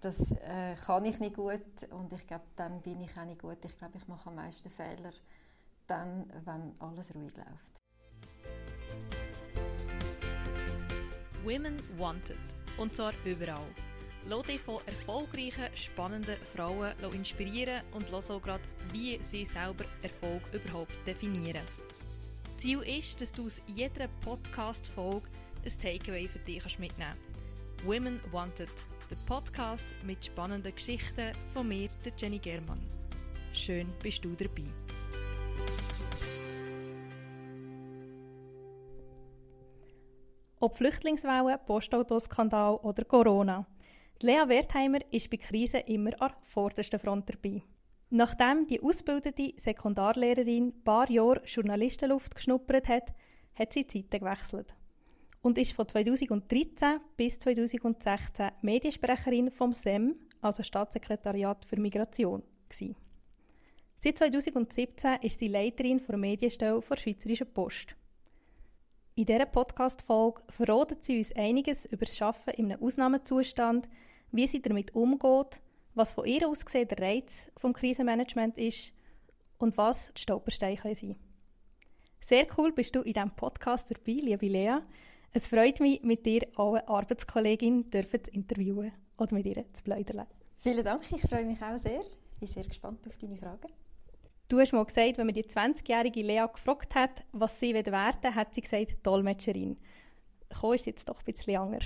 das äh, kann ich nicht gut und ich glaube, dann bin ich auch nicht gut. Ich glaube, ich mache am meisten Fehler dann, wenn alles ruhig läuft. Women Wanted. Und zwar überall. Lass dich von erfolgreichen, spannenden Frauen inspirieren und lass auch gerade, wie sie selber Erfolg überhaupt definieren. Ziel ist, dass du aus jeder Podcast-Folge ein Takeaway für dich mitnehmen kannst. Women Wanted, der Podcast mit spannenden Geschichten von mir, der Jenny Germann. Schön bist du dabei. Ob Flüchtlingswelle, Postautoskandal oder Corona. Lea Wertheimer ist bei Krisen immer an vorderster Front dabei. Nachdem die ausgebildete Sekundarlehrerin ein paar Jahre Journalistenluft geschnuppert hat, hat sie Seite gewechselt und ist von 2013 bis 2016 Mediensprecherin vom SEM, also Staatssekretariat für Migration, gewesen. Seit 2017 ist sie Leiterin der Medienstelle der Schweizerischen Post. In dieser Podcast-Folge verratet sie uns einiges über das Arbeiten in einem Ausnahmezustand, wie sie damit umgeht, was von ihr aus gesehen der Reiz vom Krisenmanagement ist und was die Stolpersteine sein können. Sehr cool bist du in diesem Podcast dabei, liebe Lea. Es freut mich, mit dir eine Arbeitskollegin dürfen zu interviewen oder mit ihr zu plaudern. Vielen Dank, ich freue mich auch sehr. Ich bin sehr gespannt auf deine Fragen. Du hast mal gesagt, wenn man die 20-jährige Lea gefragt hat, was sie werden will, hat sie gesagt, Dolmetscherin. Komm, ist jetzt doch ein bisschen anders.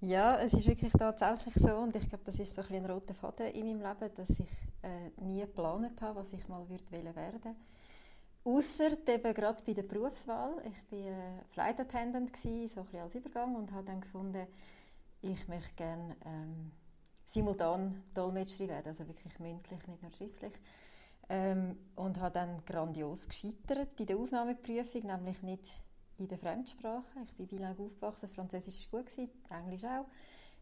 Ja, es ist wirklich tatsächlich so und ich glaube, das ist so ein, ein roter Faden in meinem Leben, dass ich äh, nie geplant habe, was ich mal würde werden Außer eben gerade bei der Berufswahl. Ich war äh, Flight Attendant, gewesen, so ein bisschen als Übergang und habe dann gefunden, ich möchte gerne ähm, simultan Dolmetscherin werden, also wirklich mündlich, nicht nur schriftlich. Ähm, und habe dann grandios gescheitert in der Aufnahmeprüfung, nämlich nicht in der Fremdsprache. Ich bin bilang aufgewachsen, das Französisch war gut, Englisch auch.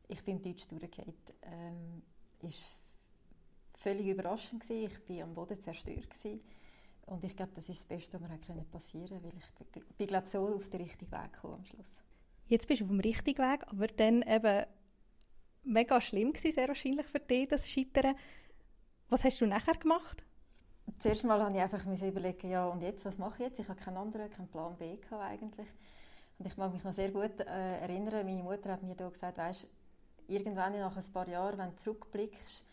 Ich bin im Deutsch durchgefallen. Ähm, ist völlig überraschend gewesen. Ich war am Boden zerstört gewesen. Und ich glaube, das ist das Beste, was mir passieren konnte, weil ich bin, glaube so auf den richtigen Weg gekommen am Schluss. Jetzt bist du auf dem richtigen Weg, aber dann eben mega schlimm gewesen, sehr wahrscheinlich für dich, das Scheitern. Was hast du nachher gemacht? Zuerst mal habe ich einfach überlegen, ja und jetzt, was mache ich jetzt? Ich habe keinen anderen, keinen Plan B gehabt eigentlich. Und ich mag mich noch sehr gut äh, erinnern, meine Mutter hat mir da gesagt, weißt, irgendwann nach ein paar Jahren, wenn du zurückblickst,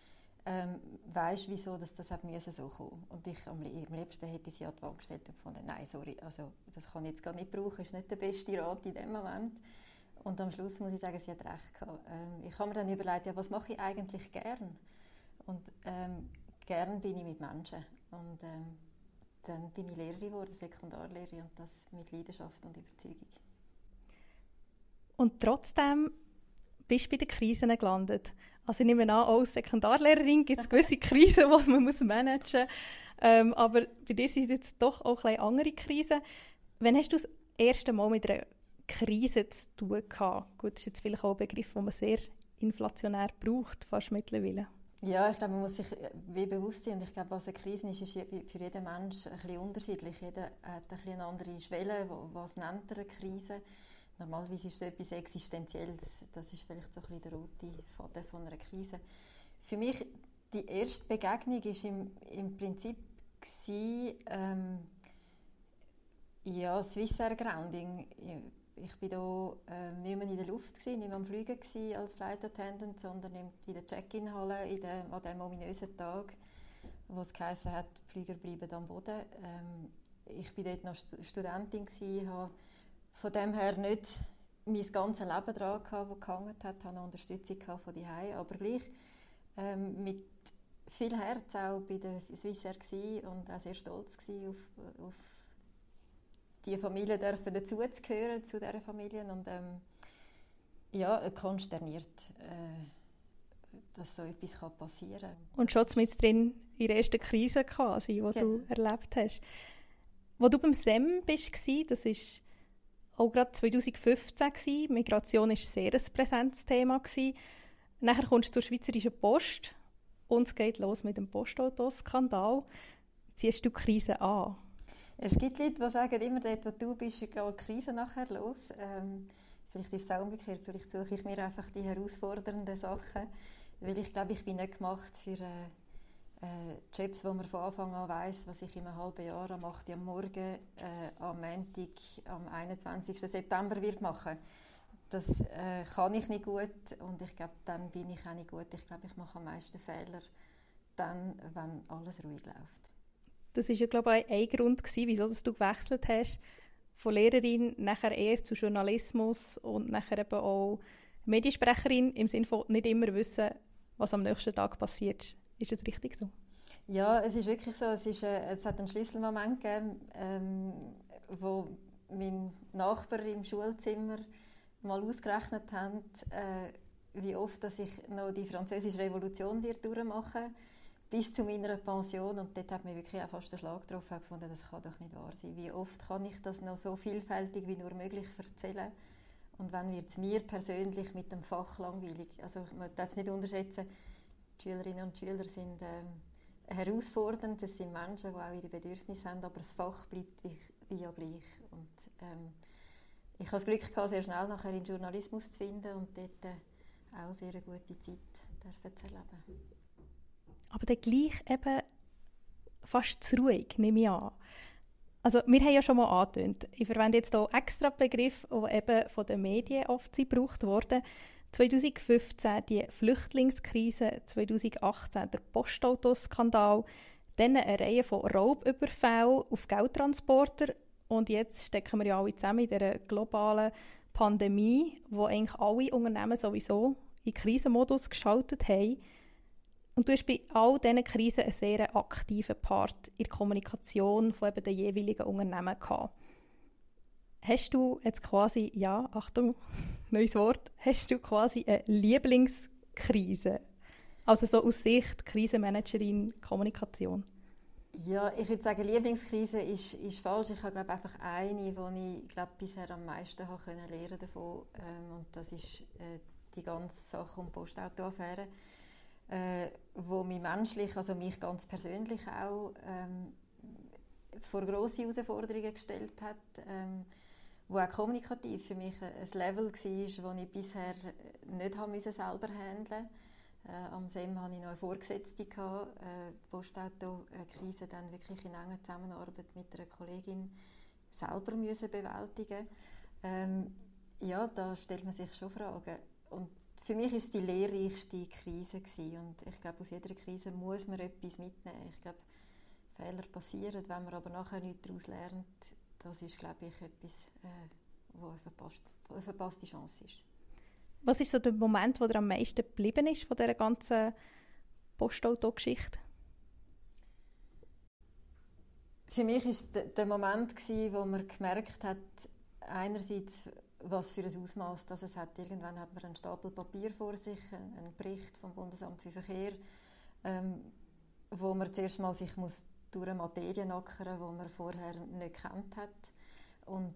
ähm, weißt wieso dass das hat so kommen Und ich am, liebsten hätte sie an die Wand gestellt und gefunden, nein, sorry, also das kann ich jetzt gar nicht brauchen, ist nicht der beste Rat in dem Moment. Und am Schluss muss ich sagen, sie hat recht gehabt. Ähm, ich habe mir dann überlegt, ja, was mache ich eigentlich gern? Und ähm, gern bin ich mit Menschen. Und ähm, dann bin ich Lehrerin geworden, Sekundarlehrerin und das mit Leidenschaft und Überzeugung. Und trotzdem bist bei den Krisen gelandet. Also ich nehme an, auch als Sekundarlehrerin gibt es gewisse Krisen, die man muss managen muss. Ähm, aber bei dir sind jetzt doch auch ein andere Krisen. Wann hast du das erste Mal mit einer Krise zu tun gehabt? Gut, das ist jetzt vielleicht auch ein Begriff, den man sehr inflationär braucht, fast mittlerweile. Ja, ich glaube, man muss sich äh, wie bewusst sein. Und ich glaube, was eine Krise ist, ist für jeden Mensch ein bisschen unterschiedlich. Jeder hat ein bisschen eine andere Schwelle. Was nennt er eine Krise? Normalerweise ist es etwas Existenzielles. Das ist vielleicht so ein bisschen der rote Faden von einer Krise. Für mich, die erste Begegnung war im, im Prinzip gewesen, ähm, ja, Swissair Grounding ich war hier äh, nicht mehr in der Luft, gewesen, nicht mehr am Fliegen als Flight Attendant, sondern in der Check-in-Halle an diesem ominösen Tag, wo es geheißen hat, die Flieger bleiben am Boden. Ähm, ich war dort noch Studentin, gewesen, habe von dem her nicht mein ganzes Leben daran gehabt, das gehangen hat, hatte eine Unterstützung von die aber gleich ähm, mit viel Herz auch bei der Swissair und auch sehr stolz auf, auf die Familie dürfen dazugehören zu dieser Familie und ähm, ja, konsterniert, äh, dass so etwas kann passieren kann. Und schon mit drin in der ersten Krise quasi, die genau. du erlebt hast. Wo du beim SEM bist, das war auch gerade 2015 Migration war sehr ein präsentes Thema Nachher kommst du zur Schweizerischen Post und es geht los mit dem Postautoskandal. Ziehst du die Krise an? Es gibt Leute, die sagen, immer dort, wo du bist, geht die Krise nachher los. Ähm, vielleicht ist es auch umgekehrt, vielleicht suche ich mir einfach die herausfordernden Sachen. Weil ich glaube, ich bin nicht gemacht für äh, äh, Jobs, wo man von Anfang an weiß, was ich in einem halben Jahr am 8. Uhr am Morgen äh, am Montag, am 21. September wird machen Das äh, kann ich nicht gut und ich glaube, dann bin ich auch nicht gut. Ich glaube, ich mache am meisten Fehler dann, wenn alles ruhig läuft. Das ist ja, glaube ich, ein Grund gewesen, wieso du gewechselt hast von Lehrerin nachher eher zu Journalismus und nachher eben auch Mediensprecherin im Sinne von nicht immer wissen, was am nächsten Tag passiert. Ist das richtig so? Ja, es ist wirklich so. Es, ist, äh, es hat einen Schlüsselmoment gegeben, ähm, wo mein Nachbar im Schulzimmer mal ausgerechnet hat, äh, wie oft dass ich noch die französische Revolution wird durchmachen bis zu meiner Pension und dort hat mir wirklich auch fast den Schlag getroffen gefunden, das kann doch nicht wahr sein. Wie oft kann ich das noch so vielfältig wie nur möglich erzählen? Und wenn wird es mir persönlich mit dem Fach langweilig? Also man darf es nicht unterschätzen, die Schülerinnen und Schüler sind ähm, herausfordernd, es sind Menschen, die auch ihre Bedürfnisse haben, aber das Fach bleibt wie, wie ja gleich. Und, ähm, ich hatte das Glück, gehabt, sehr schnell nachher in Journalismus zu finden und dort äh, auch sehr gute Zeit zu erleben. Aber dann gleich eben fast zu ruhig, nehme ich an. Also wir haben ja schon mal angetönt, ich verwende jetzt hier extra Begriff, die eben von den Medien oft gebraucht wurden. 2015 die Flüchtlingskrise, 2018 der Postautoskandal, dann eine Reihe von Raubüberfällen auf Geldtransporter und jetzt stecken wir ja alle zusammen in dieser globalen Pandemie, wo eigentlich alle Unternehmen sowieso in Krisenmodus geschaltet haben. Und du hast bei all diesen Krisen einen sehr aktiven Part in der Kommunikation von eben den jeweiligen Unternehmen gehabt. Hast du jetzt quasi, ja, Achtung, neues Wort, hast du quasi eine Lieblingskrise? Also so aus Sicht Krisenmanagerin Kommunikation. Ja, ich würde sagen, Lieblingskrise ist, ist falsch. Ich habe glaube einfach eine, die ich glaube, bisher am meisten habe können lernen davon ähm, und das ist äh, die ganze Sache um Postautoaffäre, äh, wo mich menschlich, also mich ganz persönlich auch ähm, vor grosse Herausforderungen gestellt hat. Ähm, wo auch kommunikativ für mich ein Level war, das ich bisher nicht haben selber handeln äh, Am SEM hatte ich noch eine Vorgesetzte, gehabt, äh, die Postauto-Krise dann wirklich in enger Zusammenarbeit mit einer Kollegin selber müssen bewältigen ähm, Ja, da stellt man sich schon Fragen. Und für mich war es die lehrreichste Krise gewesen. und ich glaube, aus jeder Krise muss man etwas mitnehmen. Ich glaube, Fehler passieren, wenn man aber nachher nichts daraus lernt, das ist, glaube ich, etwas, äh, wo eine verpasste, eine verpasste Chance ist. Was ist so der Moment, wo dir am meisten geblieben ist von dieser ganzen Postauto-Geschichte? Für mich war der Moment, gewesen, wo man gemerkt hat, einerseits, was für ein Ausmaß das es hat. Irgendwann hat man einen Stapel Papier vor sich, einen Bericht vom Bundesamt für Verkehr, ähm, wo man zuerst mal sich muss durch eine Materie ackern, die man vorher nicht kennt hat. Und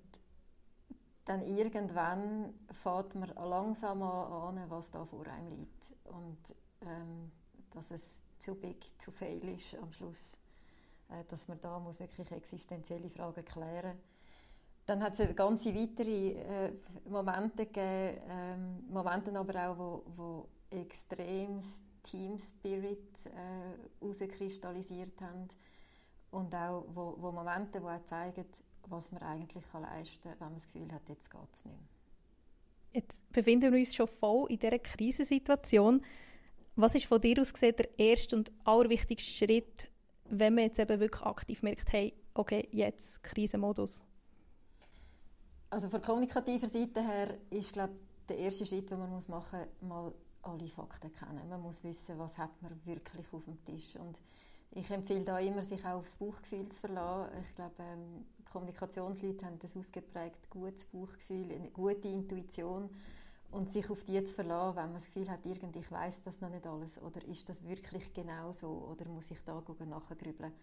dann irgendwann fährt man langsam an, was da vor einem liegt. Und ähm, dass es zu big, zu fail ist am Schluss. Äh, dass man da muss wirklich existenzielle Fragen klären Dann hat es ganze weitere äh, Momente gegeben, ähm, Momente aber auch, wo, wo extremes Team Spirit äh, herauskristallisiert haben und auch wo, wo Momente, die auch zeigen, was man eigentlich kann leisten kann, wenn man das Gefühl hat, jetzt geht es nicht mehr. Jetzt befinden wir uns schon voll in dieser Krisensituation. Was ist von dir aus gesehen der erste und allerwichtigste Schritt, wenn man jetzt eben wirklich aktiv merkt, hey, okay, jetzt Krisenmodus? Also von kommunikativer Seite her ist, glaube der erste Schritt, den man muss machen muss, mal alle Fakten kennen. Man muss wissen, was hat man wirklich auf dem Tisch. Und ich empfehle da immer, sich auch aufs Bauchgefühl zu verlassen. Ich glaube, ähm, Kommunikationsleute haben ein ausgeprägt gutes Bauchgefühl, eine gute Intuition und sich auf die zu verlassen, wenn man das Gefühl hat, irgendwie, ich weiß das noch nicht alles oder ist das wirklich genau so oder muss ich da nachgrübeln.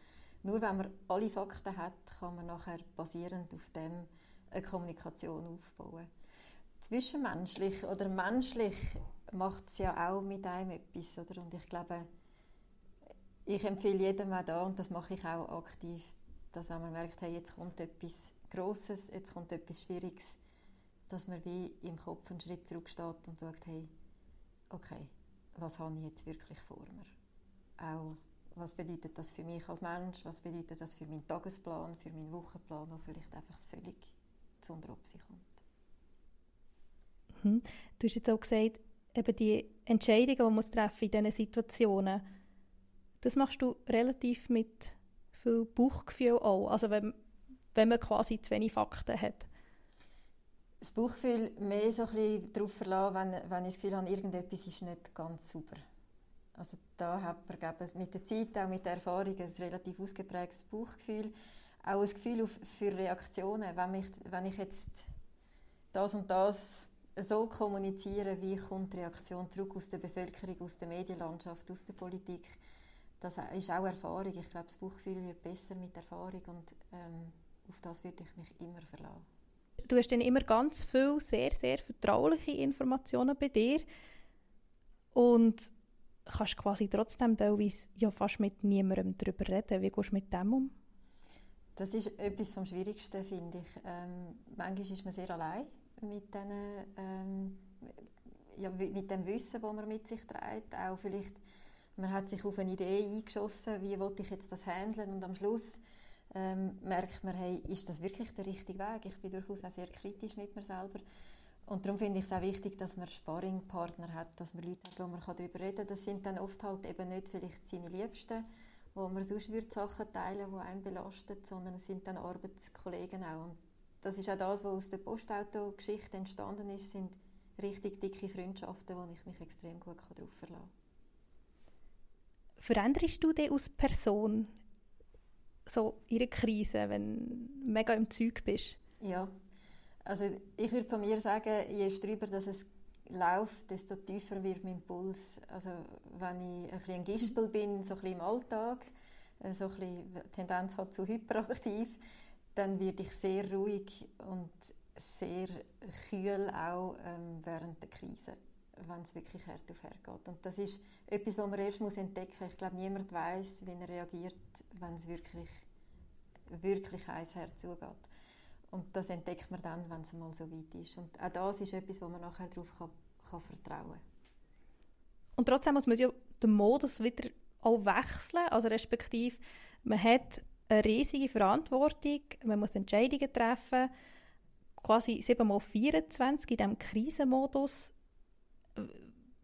Nur wenn man alle Fakten hat, kann man nachher basierend auf dem eine Kommunikation aufbauen. Zwischenmenschlich oder menschlich macht es ja auch mit einem etwas, oder? Und ich glaube, ich empfehle jedem auch da, und das mache ich auch aktiv, dass wenn man merkt, hey, jetzt kommt etwas Grosses, jetzt kommt etwas Schwieriges, dass man wie im Kopf einen Schritt zurücksteht und sagt, hey, okay, was habe ich jetzt wirklich vor mir. Auch, was bedeutet das für mich als Mensch, was bedeutet das für meinen Tagesplan, für meinen Wochenplan, der vielleicht einfach völlig zu unter kommt. Mhm. Du hast jetzt auch gesagt, eben die Entscheidungen, die man treffen in diesen Situationen, das machst du relativ mit viel Bauchgefühl auch, also wenn, wenn man quasi zu wenig Fakten hat. Das Bauchgefühl mehr so ein bisschen darauf verlassen, wenn, wenn ich das Gefühl habe, irgendetwas ist nicht ganz sauber. Also da hat man glaube ich, mit der Zeit, auch mit der Erfahrung, ein relativ ausgeprägtes Bauchgefühl. Auch ein Gefühl für Reaktionen. Wenn, mich, wenn ich jetzt das und das so kommuniziere, wie kommt die Reaktion zurück aus der Bevölkerung, aus der Medienlandschaft, aus der Politik. Das ist auch Erfahrung. Ich glaube, das Bauchgefühl wird besser mit Erfahrung und ähm, auf das würde ich mich immer verlassen. Du hast dann immer ganz viele sehr, sehr vertrauliche Informationen bei dir und kannst quasi trotzdem teilweise ja fast mit niemandem darüber reden. Wie gehst du mit dem um? Das ist etwas vom Schwierigsten, finde ich. Ähm, manchmal ist man sehr allein mit, den, ähm, ja, mit dem Wissen, das man mit sich trägt. Auch vielleicht, man hat sich auf eine Idee eingeschossen, wie wollte ich jetzt das handeln und am Schluss ähm, merkt man, hey, ist das wirklich der richtige Weg? Ich bin durchaus auch sehr kritisch mit mir selber. Und darum finde ich es auch wichtig, dass man Sparringpartner hat, dass man Leute hat, wo man darüber reden kann. Das sind dann oft halt eben nicht vielleicht seine Liebsten, wo man sonst würde Sachen teilen, die einen belastet, sondern es sind dann Arbeitskollegen auch. Und das ist auch das, was aus der Postauto-Geschichte entstanden ist, sind richtig dicke Freundschaften, wo ich mich extrem gut darauf verlassen kann. Veränderst du dich als Person so in einer Krise, wenn du mega im Zeug bist? Ja, also ich würde von mir sagen, je strüber dass es läuft, desto tiefer wird mein Puls. Also wenn ich ein bisschen ein Gispel bin, so ein bisschen im Alltag, äh, so ein bisschen Tendenz hat zu hyperaktiv, dann werde ich sehr ruhig und sehr kühl auch ähm, während der Krise, wenn es wirklich hart auf hart geht. Und das ist etwas, was man erst muss entdecken muss. Ich glaube, niemand weiß, wie er reagiert, wenn es wirklich, wirklich heiß zugeht. Und das entdeckt man dann, wenn es mal so weit ist. Und auch das ist etwas, wo man nachher darauf kann, kann vertrauen kann. Und trotzdem muss man ja den Modus wieder auch wechseln, also respektive man hat eine riesige Verantwortung, man muss Entscheidungen treffen, quasi 7 x 24 in diesem Krisenmodus.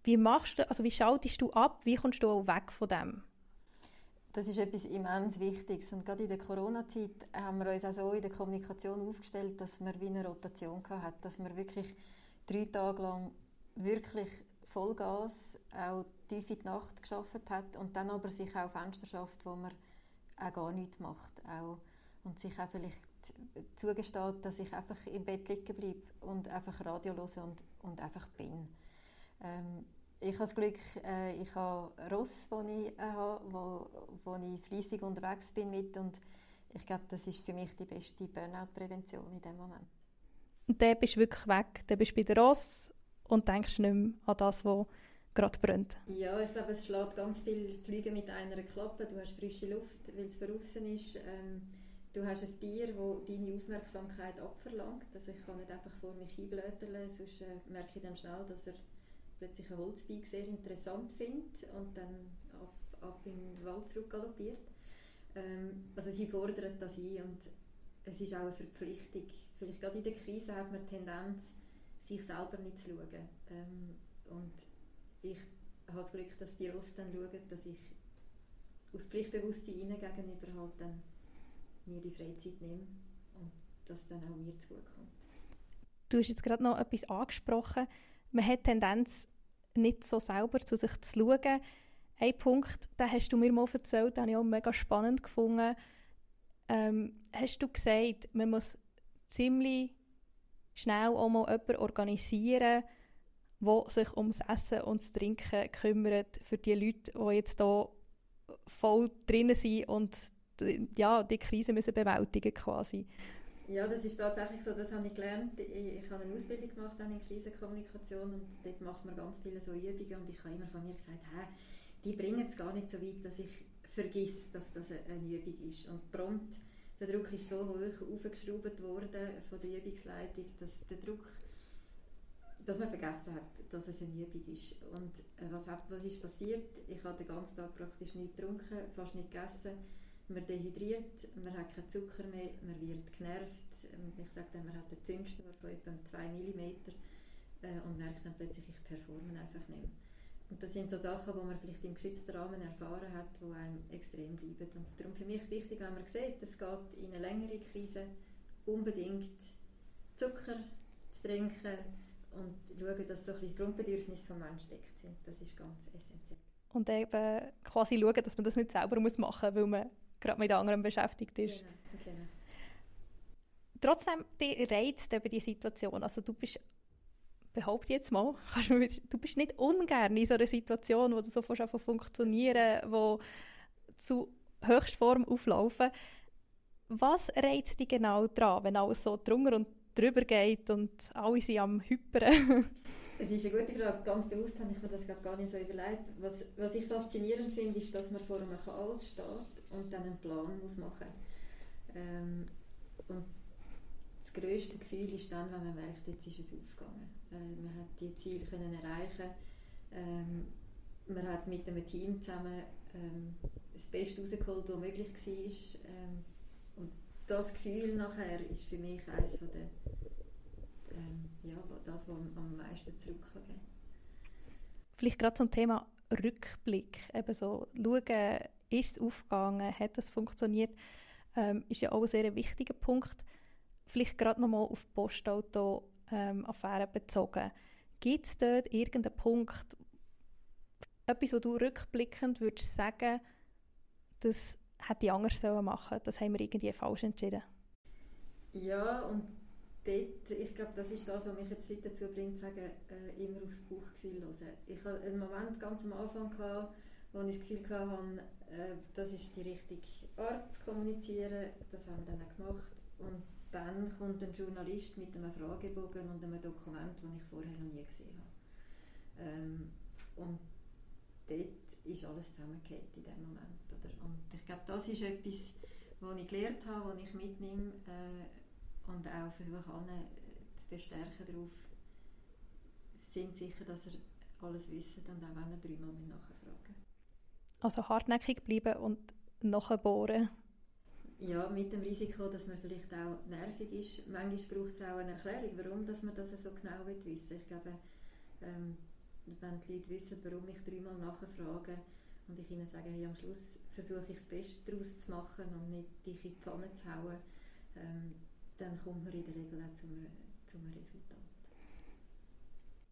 Wie machst du, also wie schaltest du ab, wie kommst du auch weg von dem? Das ist etwas immens Wichtiges. Und gerade in der Corona-Zeit haben wir uns auch so in der Kommunikation aufgestellt, dass wir wie eine Rotation hatten, dass wir wirklich drei Tage lang wirklich Vollgas, auch tief in die Nacht geschafft hat und dann aber sich auch Fenster schafft, wo man auch gar nichts macht. Auch, und sich auch vielleicht zugesteht, dass ich einfach im Bett liegen bleibe und einfach Radio und, und einfach bin. Ähm, ich habe das Glück, äh, ich habe Ross, wo ich äh, habe, wo, wo ich fleissig unterwegs bin mit und ich glaube, das ist für mich die beste Burnout-Prävention in dem Moment. Und dann bist du wirklich weg, dann bist du bei der Ross und denkst nicht mehr an das, was gerade brennt. Ja, ich glaube, es schlägt ganz viel Flüge mit einer Klappe. Du hast frische Luft, weil es draußen ist. Ähm, du hast ein Tier, das deine Aufmerksamkeit abverlangt. Also ich kann nicht einfach vor mich hinblöteln, sonst äh, merke ich dann schnell, dass er plötzlich ein Holzbeig sehr interessant findet und dann ab, ab in den Wald zurückgaloppiert. Ähm, also sie fordern das ein und es ist auch eine Verpflichtung. Vielleicht gerade in der Krise hat man die Tendenz, sich selber nicht zu schauen. Ähm, und ich habe das Glück, dass die Ross dann schauen, dass ich aus Pflichtbewusstsein ihnen gegenüber halt dann mir die Freizeit nehme und dass dann auch mir zugutekommt. Du hast jetzt gerade noch etwas angesprochen. Man hat die Tendenz, nicht so selber zu sich zu schauen. Ein Punkt, den hast du mir mal erzählt, den ich auch mega spannend gefunden. Ähm, hast du gesagt, man muss ziemlich schnell auch mal jemanden organisieren, der sich ums Essen und das Trinken kümmert für die Leute, die jetzt hier voll drin sind und ja, die Krise müssen bewältigen quasi. Ja, das ist tatsächlich so, das habe ich gelernt. Ich, habe eine Ausbildung gemacht in Krisenkommunikation und dort macht man ganz viele so Übungen und ich habe immer von mir gesagt, hey, die bringen es gar nicht so weit, dass ich vergiss, dass das eine Übung ist. Und prompt, der Druck ist so hoch aufgeschraubt worden von der Übungsleitung, dass der Druck dass man vergessen hat, dass es eine Übung ist. Und äh, was, hat, was ist passiert? Ich habe den ganzen Tag praktisch nicht getrunken, fast nicht gegessen. Man dehydriert, man hat keinen Zucker mehr, man wird genervt. Ähm, ich sage dann, man hat einen Zündschnur von etwa 2 mm äh, und merkt dann plötzlich, ich performe einfach nicht mehr. Und das sind so Sachen, die man vielleicht im geschützten Rahmen erfahren hat, die einem extrem bleiben. Und darum für mich wichtig, wenn man sieht, es geht in eine längere Krise unbedingt Zucker zu trinken und schauen, dass so ein bisschen Grundbedürfnisse des Menschen deckt sind. Das ist ganz essentiell. Und eben quasi schauen, dass man das nicht selber machen muss, weil man gerade mit anderen beschäftigt ist. Genau, genau. Trotzdem, die reizt eben die Situation. Also du bist behaupte jetzt mal, du bist nicht ungern in so einer Situation, wo du so von funktionieren, wo zu Höchstform auflaufen. Was reizt dich genau daran, wenn alles so drunter und drüber geht und alle sind am Hyperen? Es ist eine gute Frage. Ganz bewusst habe ich mir das gar nicht so überlegt. Was, was ich faszinierend finde, ist, dass man vor einem Chaos steht und dann einen Plan muss machen muss. Ähm, und das grösste Gefühl ist dann, wenn man merkt, jetzt ist es aufgegangen. Äh, man hat die Ziele können erreichen. Ähm, man hat mit einem Team zusammen ähm, das Beste rausgeholt, was möglich war. Ähm, und das Gefühl nachher ist für mich eines der, ähm, ja, das, was am meisten zurückgeben Vielleicht gerade zum Thema Rückblick. Eben so schauen, ist es aufgegangen, hat es funktioniert, ähm, ist ja auch ein sehr wichtiger Punkt. Vielleicht gerade nochmal auf Postauto-Affäre ähm, bezogen. Gibt es dort irgendeinen Punkt, etwas, wo du rückblickend würdest sagen, das hätte ich anders machen sollen, das haben wir irgendwie falsch entschieden? Ja, und dort, ich glaube, das ist das, was mich jetzt dazu bringt, zu sagen, äh, immer aufs Bauchgefühl hören. Ich hatte einen Moment ganz am Anfang, gehabt, wo ich das Gefühl hatte, äh, das ist die richtige Art zu kommunizieren. Das haben wir dann auch gemacht. Und dann kommt ein Journalist mit einem Fragebogen und einem Dokument, das ich vorher noch nie gesehen habe. Ähm, und dort ist alles zusammengekehrt in dem Moment. Oder? Und ich glaube, das ist etwas, was ich gelernt habe, was ich mitnehme äh, und auch versuche, alle äh, zu bestärken darauf, sind sicher, dass er alles wissen und auch wenn er dreimal nachfragen Also hartnäckig bleiben und nachbohren ja, mit dem Risiko, dass man vielleicht auch nervig ist. Manchmal braucht es auch eine Erklärung, warum dass man das so genau wissen will. Ich glaube, ähm, wenn die Leute wissen, warum ich dreimal nachfrage und ich ihnen sage, hey, am Schluss versuche ich das Beste daraus zu machen und nicht dich in die Pfanne zu hauen, ähm, dann kommt man in der Regel auch zum, zum Resultat.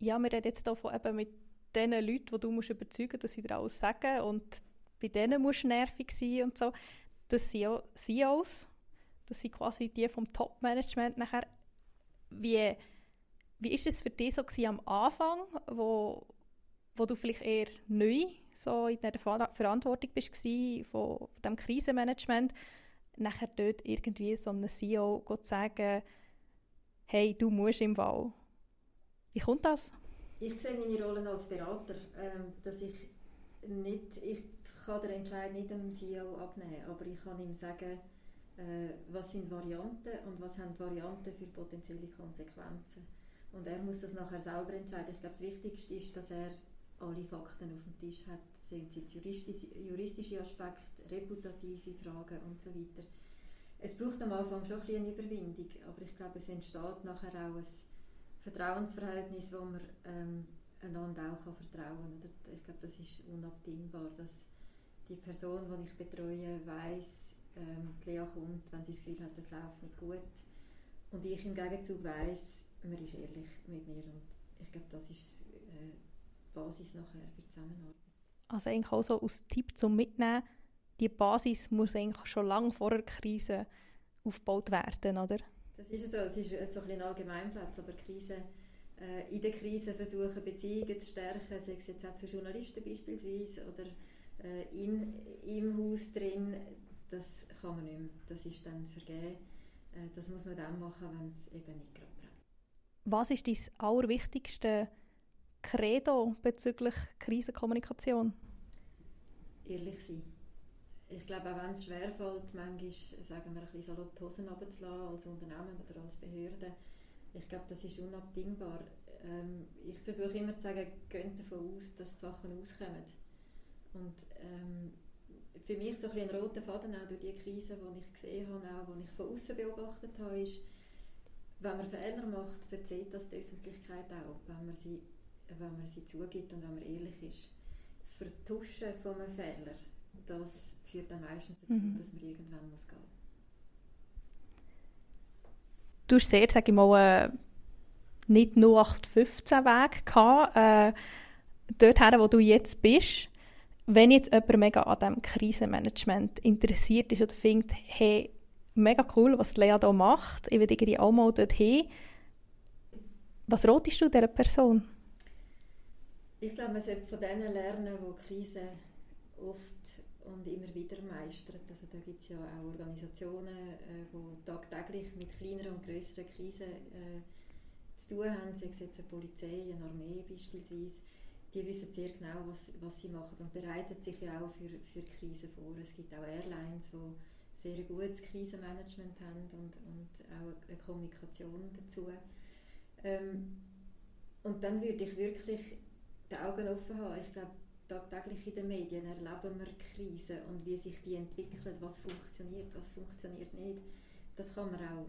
Ja, wir reden jetzt hier eben mit den Leuten, die du musst überzeugen musst, dass sie dir alles sagen und bei denen musst du nervig sein und so das sind CEOs, das sind quasi die vom Top-Management nachher. Wie, wie ist es für dich so am Anfang, wo, wo du vielleicht eher neu so in der Verantwortung bist von, von dem Krisenmanagement, nachher dort irgendwie so einem CEO sagen, hey, du musst im Fall. Wie kommt das? Ich sehe meine Rolle als Berater, ähm, dass ich nicht, ich kann den Entscheid nicht dem CEO abnehmen, aber ich kann ihm sagen, äh, was sind Varianten und was haben Varianten für potenzielle Konsequenzen. Und er muss das nachher selber entscheiden. Ich glaube, das Wichtigste ist, dass er alle Fakten auf dem Tisch hat, sind es juristische, Aspekte, reputative Fragen und so weiter. Es braucht am Anfang schon ein bisschen eine Überwindung, aber ich glaube, es entsteht nachher auch ein Vertrauensverhältnis, wo man ähm, einander auch kann vertrauen kann. Ich glaube, das ist unabdingbar, dass die Person, die ich betreue, weiß, ähm, Lea kommt, wenn sie das Gefühl hat, es läuft nicht gut. Und ich im Gegenzug weiß, man ist ehrlich mit mir. Und ich glaube, das ist äh, die Basis nachher für die Zusammenarbeit. Also eigentlich auch so als Tipp zum Mitnehmen, die Basis muss eigentlich schon lange vor der Krise aufgebaut werden, oder? Das ist so, es ist so ein, ein Allgemeinplatz, aber Krise, äh, in der Krise versuchen Beziehungen zu stärken, sei es jetzt auch zu Journalisten beispielsweise oder äh, in, im Haus drin, das kann man nicht mehr. Das ist dann vergeben. Äh, das muss man dann machen, wenn es eben nicht gerade brennt. Was ist dein allerwichtigste Credo bezüglich Krisenkommunikation? Ehrlich sein. Ich glaube, auch wenn es schwerfällt, manchmal, sagen wir, ein bisschen salopp die Hosen runterzulassen, als Unternehmen oder als Behörde, ich glaube, das ist unabdingbar. ähm, ich versuche immer zu sagen, geht davon aus, dass die Sachen auskommen. Und ähm, für mich so ein, ein roter Faden auch durch die Krise, die ich gesehen habe, auch die ich von außen beobachtet habe, ist, wenn man Fehler macht, verzeiht das die Öffentlichkeit auch, wenn man sie, wenn man sie zugibt und wenn man ehrlich ist. Das Vertuschen von einem Fehler, das führt dann meistens dazu, mhm. dass man irgendwann muss gehen muss. Du hast sehr, sage ich mal, äh, nicht nur 815 Weg gehabt, äh, dorthin, wo du jetzt bist. Wenn jetzt jemand mega an diesem Krisenmanagement interessiert ist oder findet, hey, mega cool, was Lea hier macht, ich will irgendwie auch mal dorthin, was ratest du dieser Person? Ich glaube, man sollte von denen lernen, die Krisen oft und immer wieder meistern. Also da gibt es ja auch Organisationen, äh, die tagtäglich mit kleineren und größeren Krisen äh, zu tun haben, sei es jetzt eine Polizei, eine Armee beispielsweise die wissen sehr genau, was, was sie machen und bereiten sich ja auch für, für Krisen vor. Es gibt auch Airlines, die sehr gutes Krisenmanagement haben und, und auch eine Kommunikation dazu. Ähm, und dann würde ich wirklich die Augen offen haben. Ich glaube, tagtäglich in den Medien erleben wir Krisen und wie sich die entwickeln, was funktioniert, was funktioniert nicht. Das kann man auch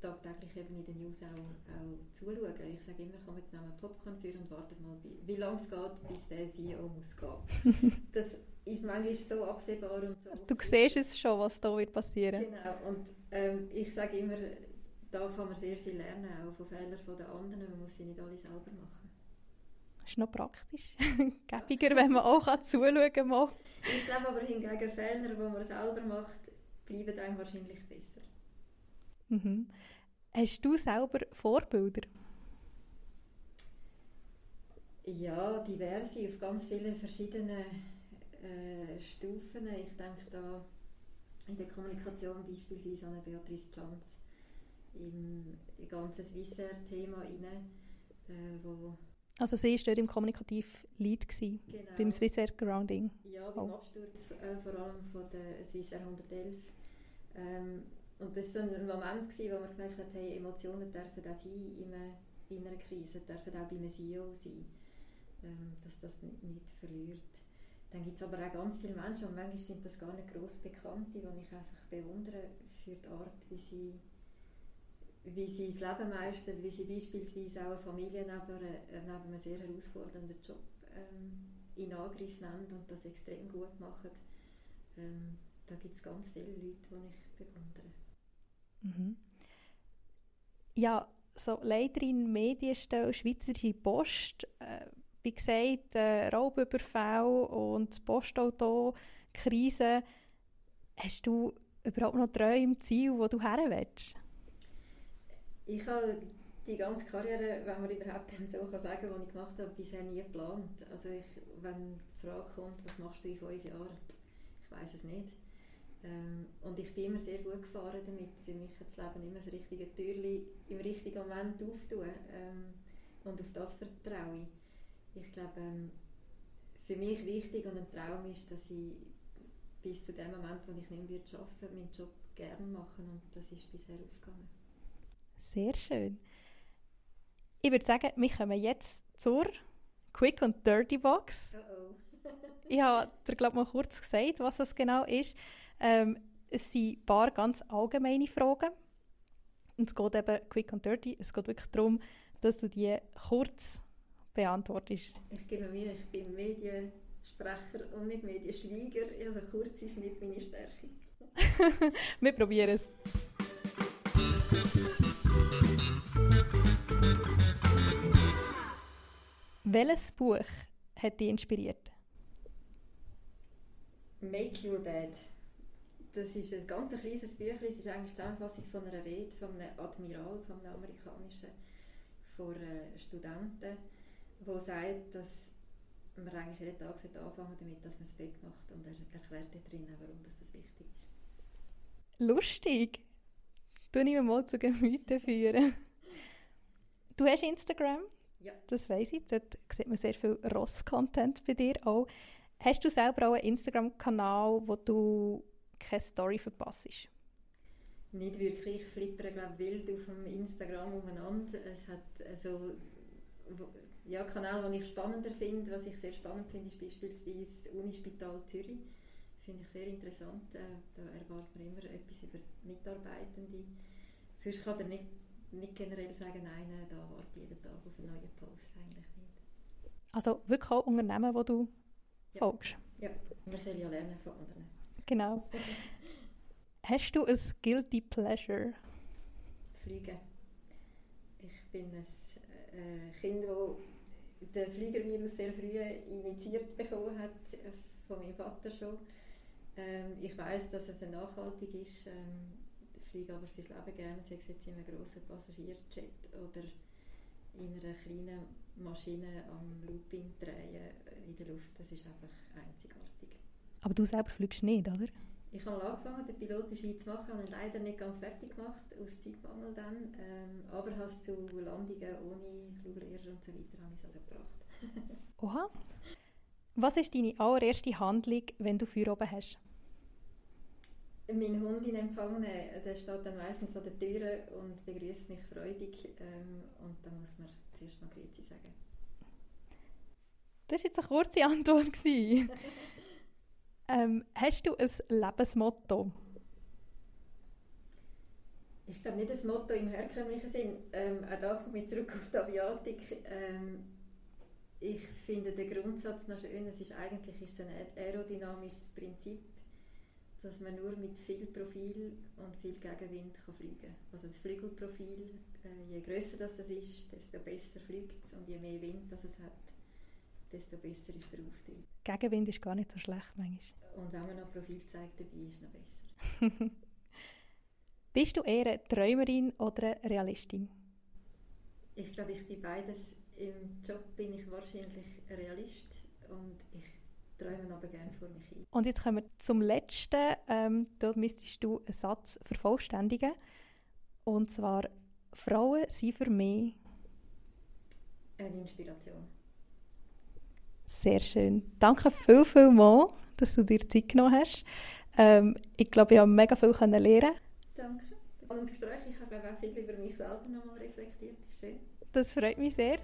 tagtäglich eben in den News auch, auch zuschauen. Ich sage immer, komm jetzt nehmen Popcorn für und warten mal, wie lange es geht, bis der CEO muss gehen. das ist manchmal so absehbar und so. Also du siehst es schon, was da wird passieren. Genau, und ähm, ich sage immer, da kann man sehr viel lernen, auch von Fehlern der anderen. Man muss sie nicht alle selber machen. Ist noch praktisch. Gäbiger, wenn man auch zuschauen kann. Ich glaube aber hingegen, Fehler, die man selber macht, bleiben einem wahrscheinlich besser. Mhm. Hast du selber Vorbilder? Ja, diverse, auf ganz vielen verschiedenen äh, Stufen. Ich denke da in der Kommunikation beispielsweise an Beatrice Chanz im ganzen Swissair-Thema rein, äh, wo also sie war dort im kommunikativ Lead gewesen, genau. beim Swissair Grounding. Ja, beim oh. Absturz äh, vor allem von der Swissair 111. Ähm, und das war so ein Moment, gewesen, wo man gemerkt hat, hey, Emotionen dürfen auch sein in einer, in einer Krise, dürfen auch bei einem CEO sein, ähm, dass das nicht, nicht verliert. Dann gibt es aber auch ganz viele Menschen, und manchmal sind das gar nicht gross Bekannte, die ich einfach bewundere für die Art, wie sie, wie sie das Leben meistern, wie sie beispielsweise auch eine Familie neben, neben einem sehr herausfordernden Job ähm, in Angriff nehmen und das extrem gut machen. Ähm, da gibt es ganz viele Leute, die ich bewundere. Mhm. Ja, so Leiterin Medienstelle Schweizerische Post, äh, wie gesagt, äh, Raubüberfall und Postauto-Krise. Hast du überhaupt noch Träume, Ziele, wo du her willst? Ich habe die ganze Karriere, wenn man überhaupt so kann sagen kann, die ich gemacht habe, bisher nie geplant. Also ich, wenn die Frage kommt, was machst du in fünf Jahren, ich weiß es nicht. Ähm, und ich bin immer sehr gut gefahren damit. Für mich hat das Leben immer das richtige Türchen im richtigen Moment auftun. Ähm, und auf das vertraue ich. Ich glaube, ähm, für mich wichtig und ein Traum ist, dass ich bis zu dem Moment, wo ich nicht mehr arbeiten würde, meinen Job gerne machen und das ist bisher aufgegangen. Sehr schön. Ich würde sagen, wir kommen jetzt zur Quick und Dirty Box. Oh oh. ich habe dir, glaube mal kurz gesagt, was das genau ist. Ähm, es sind ein paar ganz allgemeine Fragen. Und es geht eben quick and dirty. Es geht wirklich darum, dass du die kurz beantwortest. Ich gebe mir, ich bin Mediensprecher und nicht Medienschweiger. Also kurz ist nicht meine Stärke. Wir probieren es. Welches Buch hat dich inspiriert? Make Your Bed das ist ein ganz kleines Büchlein, es ist eigentlich die Zusammenfassung von einer Rede von einem Admiral, von einem amerikanischen, vor äh, Studenten, der sagt, dass man eigentlich jeden Tag anfangen damit, dass man das Bett macht und er erklärt drinnen, warum das, das wichtig ist. Lustig! Du mir mal zu Gemüte führen. Du hast Instagram? Ja. Das weiß ich. Dort sieht man sehr viel Ross-Content bei dir auch. Hast du selber auch einen Instagram-Kanal, wo du keine Story verpasst. Nicht wirklich. Ich flippere glaube wild auf dem Instagram umeinander. Es hat also ja, Kanal, den ich spannender finde, was ich sehr spannend finde, ist beispielsweise Unispital Zürich. Finde ich sehr interessant. Äh, da erwartet man immer etwas über Mitarbeitende. Sonst kann er nicht, nicht generell sagen, nein, da warte jeden Tag auf einen neuen Post. Eigentlich nicht. Also wirklich auch Unternehmen, wo du ja. folgst? Ja, man soll ja lernen von anderen. Genau. Hast du ein Guilty Pleasure? Fliegen. Ich bin ein äh, Kind, das den Fliegervirus sehr früh initiiert bekommen hat, äh, von meinem Vater schon. Ähm, ich weiß, dass es nachhaltig ist. Ich fliege aber fürs Leben gerne, sei es jetzt in einem grossen Passagierjet oder in einer kleinen Maschine am Looping drehen in der Luft. Das ist einfach einzigartig. Aber du selber fliegst nicht, oder? Ich habe angefangen, den Pilot in der Schweiz zu machen, habe ihn leider nicht ganz fertig gemacht, aus Zeitmangel dann, ähm, aber habe es zu Landungen ohne Fluglehrer und so weiter habe ich es also gebracht. Oha. Was ist deine allererste Handlung, wenn du Feuer oben hast? Mein Hund in Empfang nehmen, der steht dann meistens an der Tür und begrüßt mich freudig ähm, und dann muss man zuerst mal Grüezi sagen. Das war jetzt eine kurze Antwort. Ähm, hast du ein Lebensmotto? Ich glaube nicht ein Motto im herkömmlichen Sinn. Ähm, auch da komme ich zurück auf die Aviatik. Ähm, ich finde den Grundsatz noch schön. Es ist eigentlich ist ein aerodynamisches Prinzip, dass man nur mit viel Profil und viel Gegenwind kann fliegen kann. Also das Flügelprofil, äh, je größer das ist, desto besser fliegt es und je mehr Wind das es hat, desto besser ist der Auftrieb. Gegenwind ist gar nicht so schlecht manchmal. Und wenn man noch Profil zeigt, dabei ist es noch besser. Bist du eher eine Träumerin oder eine Realistin? Ich glaube, ich bin beides. Im Job bin ich wahrscheinlich ein Realist und ich träume aber gerne vor mich hin. Und jetzt kommen wir zum letzten. Ähm, dort müsstest du einen Satz vervollständigen. Und zwar, Frauen sind für mich... Eine Inspiration. Sehr schön. Danke viel, viel mal, dass du dir Zeit genommen hast. Ähm, ich glaube, ich habe mega viel lernen Danke. Das Gespräch. Ich habe auch viel über mich selber nochmal reflektiert. Das ist schön. Das freut mich sehr.